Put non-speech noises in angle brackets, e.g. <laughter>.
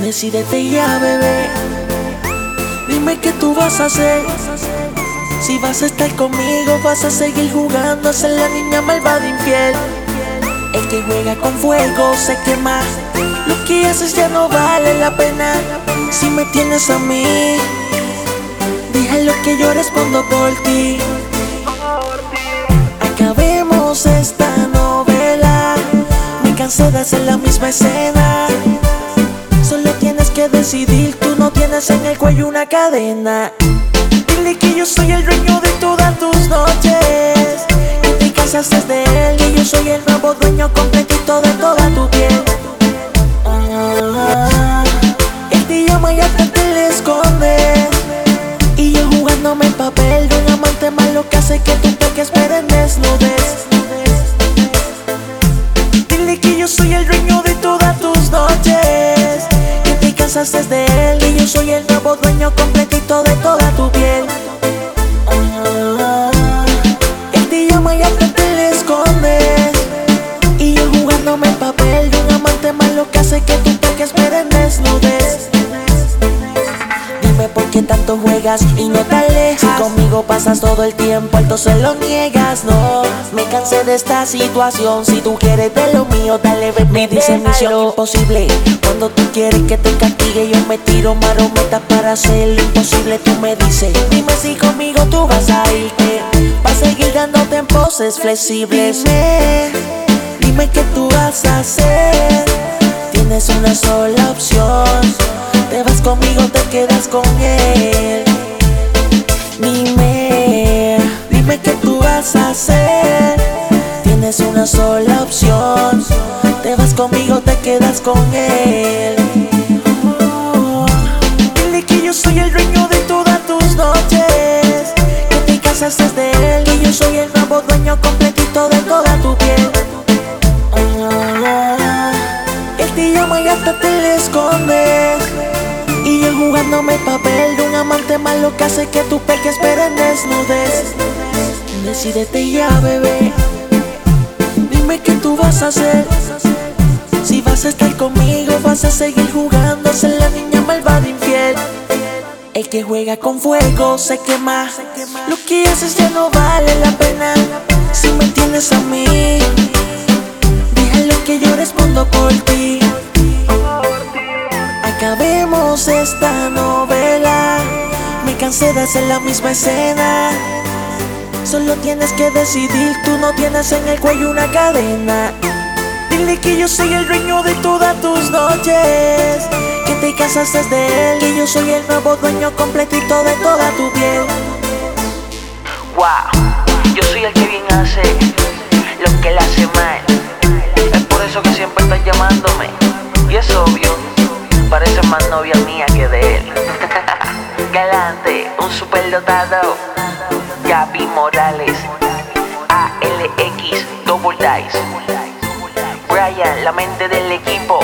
Decídete ya, bebé. Dime qué tú vas a hacer. Si vas a estar conmigo, vas a seguir jugando a ser la niña malvada infiel. El que juega con fuego se quema. Lo que haces ya no vale la pena. Si me tienes a mí, dije lo que yo respondo por ti. Acabemos esta novela. Me cansé de hacer la misma escena. Que decidir, tú no tienes en el cuello una cadena. Dile que yo soy el dueño de todas tus noches. Que te casaste de él y yo soy el nuevo dueño completito de toda tu piel. Ah, él te llama y hasta te le esconde. Y yo jugándome el papel de un amante malo que hace que tú peques pero en desnudez. Dile que yo soy el dueño de. Te casaste de él y yo soy el nuevo dueño completito juegas y no te alejas. Si conmigo pasas todo el tiempo, alto se lo niegas, no. Me cansé de esta situación. Si tú quieres de lo mío, dale, ven. Me dice misión imposible. Cuando tú quieres que te castigue, yo me tiro marometas para hacer lo imposible. Tú me dices, dime si conmigo tú vas a irte. Va a seguir dándote en poses flexibles. Dime, dime qué tú vas a hacer. Tienes una sola opción. Te vas conmigo, te quedas con él. Con él. Oh, dile que yo soy el dueño de todas tus noches. Que te casaste de él y yo soy el nuevo dueño completito de toda tu piel. Ah, él te llama hasta te le escondes. Y yo jugándome el papel de un amante malo que hace que tú peques pero en desnudez. Decídete ya, bebé. Dime qué tú vas a hacer. Si vas a estar conmigo, vas a seguir jugando ser la niña malvada infiel. El que juega con fuego se quema. Lo que haces ya no vale la pena. Si me tienes a mí, dije lo que yo respondo por ti. Acabemos esta novela. Me cansé de hacer la misma escena. Solo tienes que decidir, tú no tienes en el cuello una cadena. Dile que yo soy el dueño de todas tus noches. Que te casaste de él y yo soy el nuevo dueño completito de toda tu piel. Wow, yo soy el que bien hace lo que le hace mal. Es por eso que siempre estás llamándome. Y es obvio, parece más novia mía que de él. <laughs> Galante, un superdotado. Gaby Morales, ALX Double Dice. La mente del equipo.